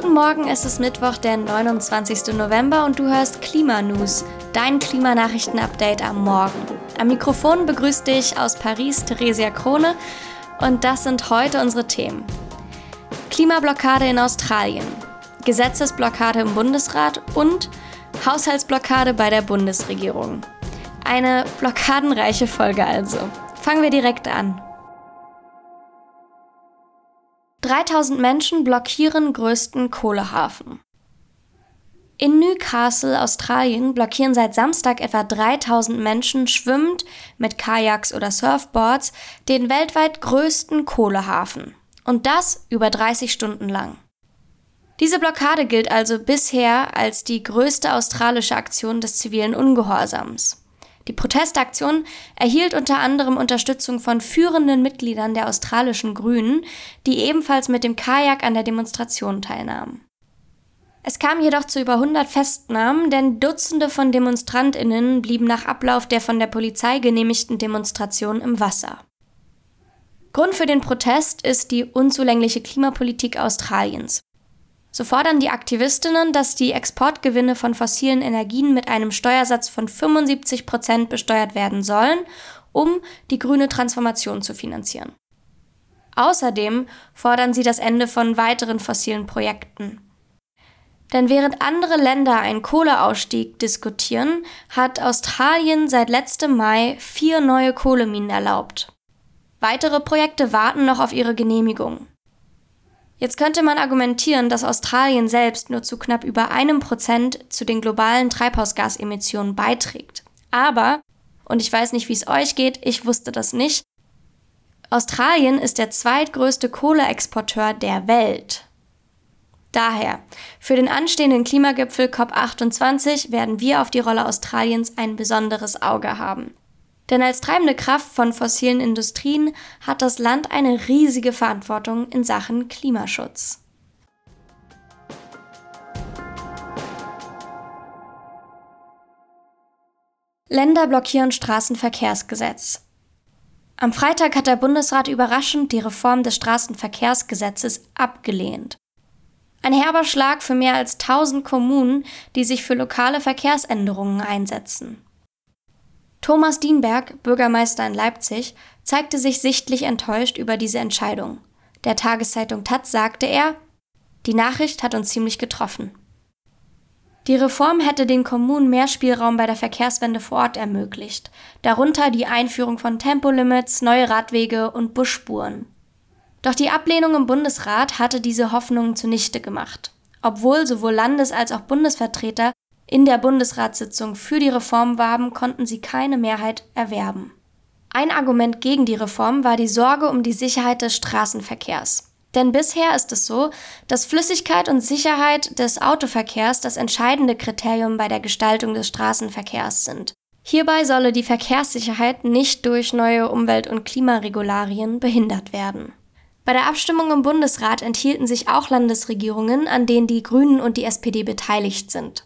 Guten Morgen, es ist Mittwoch, der 29. November und du hörst Klimanews, dein Klimanachrichten-Update am Morgen. Am Mikrofon begrüßt dich aus Paris Theresia Krone und das sind heute unsere Themen. Klimablockade in Australien, Gesetzesblockade im Bundesrat und Haushaltsblockade bei der Bundesregierung. Eine blockadenreiche Folge also. Fangen wir direkt an. 3000 Menschen blockieren größten Kohlehafen. In Newcastle, Australien, blockieren seit Samstag etwa 3000 Menschen schwimmend mit Kajaks oder Surfboards den weltweit größten Kohlehafen. Und das über 30 Stunden lang. Diese Blockade gilt also bisher als die größte australische Aktion des zivilen Ungehorsams. Die Protestaktion erhielt unter anderem Unterstützung von führenden Mitgliedern der australischen Grünen, die ebenfalls mit dem Kajak an der Demonstration teilnahmen. Es kam jedoch zu über 100 Festnahmen, denn Dutzende von Demonstrantinnen blieben nach Ablauf der von der Polizei genehmigten Demonstration im Wasser. Grund für den Protest ist die unzulängliche Klimapolitik Australiens. So fordern die Aktivistinnen, dass die Exportgewinne von fossilen Energien mit einem Steuersatz von 75 Prozent besteuert werden sollen, um die grüne Transformation zu finanzieren. Außerdem fordern sie das Ende von weiteren fossilen Projekten. Denn während andere Länder einen Kohleausstieg diskutieren, hat Australien seit letztem Mai vier neue Kohleminen erlaubt. Weitere Projekte warten noch auf ihre Genehmigung. Jetzt könnte man argumentieren, dass Australien selbst nur zu knapp über einem Prozent zu den globalen Treibhausgasemissionen beiträgt. Aber, und ich weiß nicht, wie es euch geht, ich wusste das nicht, Australien ist der zweitgrößte Kohleexporteur der Welt. Daher, für den anstehenden Klimagipfel COP28 werden wir auf die Rolle Australiens ein besonderes Auge haben. Denn als treibende Kraft von fossilen Industrien hat das Land eine riesige Verantwortung in Sachen Klimaschutz. Länder blockieren Straßenverkehrsgesetz. Am Freitag hat der Bundesrat überraschend die Reform des Straßenverkehrsgesetzes abgelehnt. Ein herber Schlag für mehr als 1000 Kommunen, die sich für lokale Verkehrsänderungen einsetzen. Thomas Dienberg, Bürgermeister in Leipzig, zeigte sich sichtlich enttäuscht über diese Entscheidung. Der Tageszeitung Taz sagte er, die Nachricht hat uns ziemlich getroffen. Die Reform hätte den Kommunen mehr Spielraum bei der Verkehrswende vor Ort ermöglicht, darunter die Einführung von Tempolimits, neue Radwege und Busspuren. Doch die Ablehnung im Bundesrat hatte diese Hoffnungen zunichte gemacht, obwohl sowohl Landes- als auch Bundesvertreter in der Bundesratssitzung für die Reform warben, konnten sie keine Mehrheit erwerben. Ein Argument gegen die Reform war die Sorge um die Sicherheit des Straßenverkehrs. Denn bisher ist es so, dass Flüssigkeit und Sicherheit des Autoverkehrs das entscheidende Kriterium bei der Gestaltung des Straßenverkehrs sind. Hierbei solle die Verkehrssicherheit nicht durch neue Umwelt- und Klimaregularien behindert werden. Bei der Abstimmung im Bundesrat enthielten sich auch Landesregierungen, an denen die Grünen und die SPD beteiligt sind.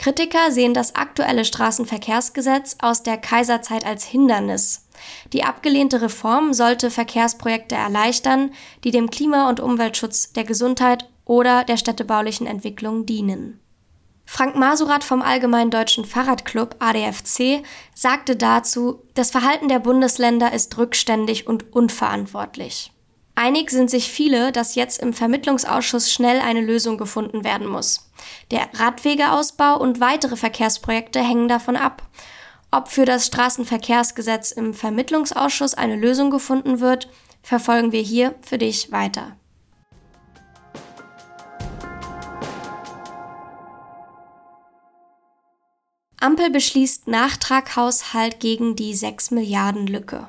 Kritiker sehen das aktuelle Straßenverkehrsgesetz aus der Kaiserzeit als Hindernis. Die abgelehnte Reform sollte Verkehrsprojekte erleichtern, die dem Klima- und Umweltschutz, der Gesundheit oder der städtebaulichen Entwicklung dienen. Frank Masurat vom Allgemeinen Deutschen Fahrradclub ADFC sagte dazu, das Verhalten der Bundesländer ist rückständig und unverantwortlich. Einig sind sich viele, dass jetzt im Vermittlungsausschuss schnell eine Lösung gefunden werden muss. Der Radwegeausbau und weitere Verkehrsprojekte hängen davon ab. Ob für das Straßenverkehrsgesetz im Vermittlungsausschuss eine Lösung gefunden wird, verfolgen wir hier für dich weiter. Ampel beschließt Nachtraghaushalt gegen die 6 Milliarden Lücke.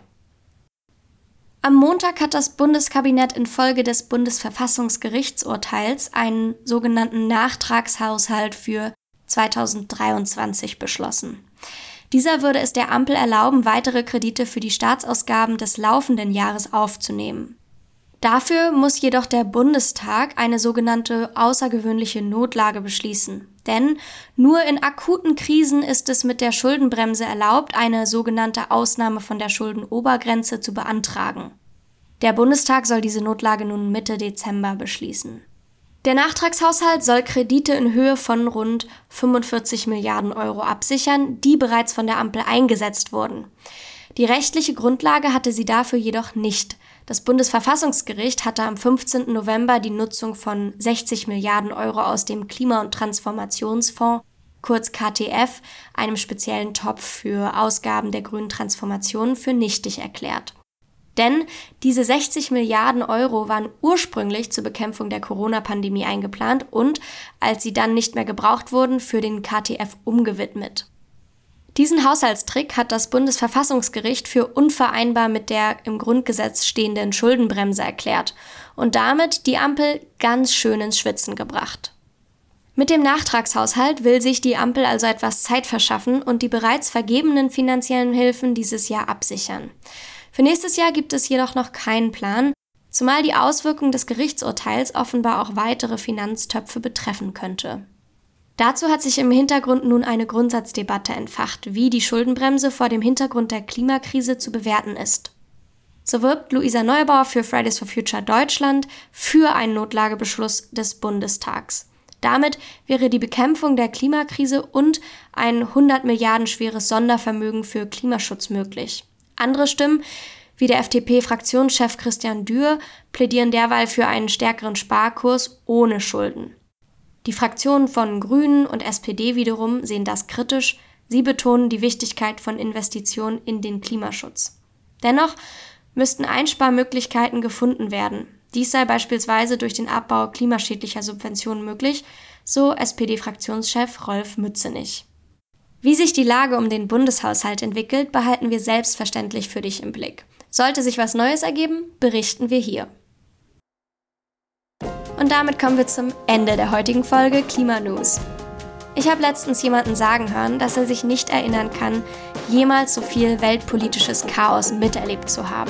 Am Montag hat das Bundeskabinett infolge des Bundesverfassungsgerichtsurteils einen sogenannten Nachtragshaushalt für 2023 beschlossen. Dieser würde es der Ampel erlauben, weitere Kredite für die Staatsausgaben des laufenden Jahres aufzunehmen. Dafür muss jedoch der Bundestag eine sogenannte außergewöhnliche Notlage beschließen. Denn nur in akuten Krisen ist es mit der Schuldenbremse erlaubt, eine sogenannte Ausnahme von der Schuldenobergrenze zu beantragen. Der Bundestag soll diese Notlage nun Mitte Dezember beschließen. Der Nachtragshaushalt soll Kredite in Höhe von rund 45 Milliarden Euro absichern, die bereits von der Ampel eingesetzt wurden. Die rechtliche Grundlage hatte sie dafür jedoch nicht. Das Bundesverfassungsgericht hatte am 15. November die Nutzung von 60 Milliarden Euro aus dem Klima- und Transformationsfonds, kurz KTF, einem speziellen Topf für Ausgaben der grünen Transformation, für nichtig erklärt. Denn diese 60 Milliarden Euro waren ursprünglich zur Bekämpfung der Corona-Pandemie eingeplant und, als sie dann nicht mehr gebraucht wurden, für den KTF umgewidmet. Diesen Haushaltstrick hat das Bundesverfassungsgericht für unvereinbar mit der im Grundgesetz stehenden Schuldenbremse erklärt und damit die Ampel ganz schön ins Schwitzen gebracht. Mit dem Nachtragshaushalt will sich die Ampel also etwas Zeit verschaffen und die bereits vergebenen finanziellen Hilfen dieses Jahr absichern. Für nächstes Jahr gibt es jedoch noch keinen Plan, zumal die Auswirkung des Gerichtsurteils offenbar auch weitere Finanztöpfe betreffen könnte. Dazu hat sich im Hintergrund nun eine Grundsatzdebatte entfacht, wie die Schuldenbremse vor dem Hintergrund der Klimakrise zu bewerten ist. So wirbt Luisa Neubauer für Fridays for Future Deutschland für einen Notlagebeschluss des Bundestags. Damit wäre die Bekämpfung der Klimakrise und ein 100 Milliarden schweres Sondervermögen für Klimaschutz möglich. Andere Stimmen, wie der FDP-Fraktionschef Christian Dürr, plädieren derweil für einen stärkeren Sparkurs ohne Schulden. Die Fraktionen von Grünen und SPD wiederum sehen das kritisch. Sie betonen die Wichtigkeit von Investitionen in den Klimaschutz. Dennoch müssten Einsparmöglichkeiten gefunden werden. Dies sei beispielsweise durch den Abbau klimaschädlicher Subventionen möglich, so SPD-Fraktionschef Rolf Mützenich. Wie sich die Lage um den Bundeshaushalt entwickelt, behalten wir selbstverständlich für dich im Blick. Sollte sich was Neues ergeben, berichten wir hier. Und damit kommen wir zum Ende der heutigen Folge Klima News. Ich habe letztens jemanden sagen hören, dass er sich nicht erinnern kann, jemals so viel weltpolitisches Chaos miterlebt zu haben.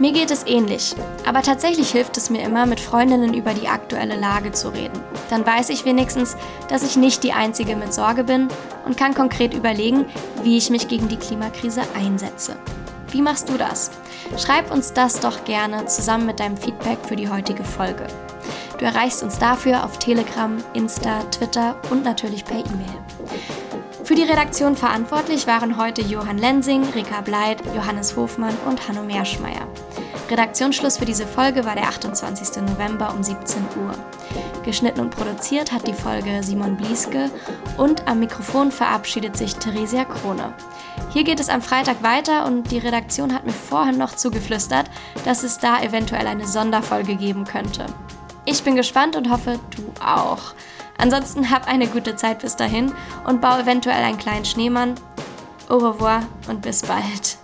Mir geht es ähnlich, aber tatsächlich hilft es mir immer, mit Freundinnen über die aktuelle Lage zu reden. Dann weiß ich wenigstens, dass ich nicht die Einzige mit Sorge bin und kann konkret überlegen, wie ich mich gegen die Klimakrise einsetze. Wie machst du das? Schreib uns das doch gerne zusammen mit deinem Feedback für die heutige Folge. Du erreichst uns dafür auf Telegram, Insta, Twitter und natürlich per E-Mail. Für die Redaktion verantwortlich waren heute Johann Lensing, Rika Bleit, Johannes Hofmann und Hanno Meerschmeier. Redaktionsschluss für diese Folge war der 28. November um 17 Uhr. Geschnitten und produziert hat die Folge Simon Blieske und am Mikrofon verabschiedet sich Theresia Krone. Hier geht es am Freitag weiter und die Redaktion hat mir vorhin noch zugeflüstert, dass es da eventuell eine Sonderfolge geben könnte. Ich bin gespannt und hoffe, du auch. Ansonsten hab eine gute Zeit bis dahin und bau eventuell einen kleinen Schneemann. Au revoir und bis bald.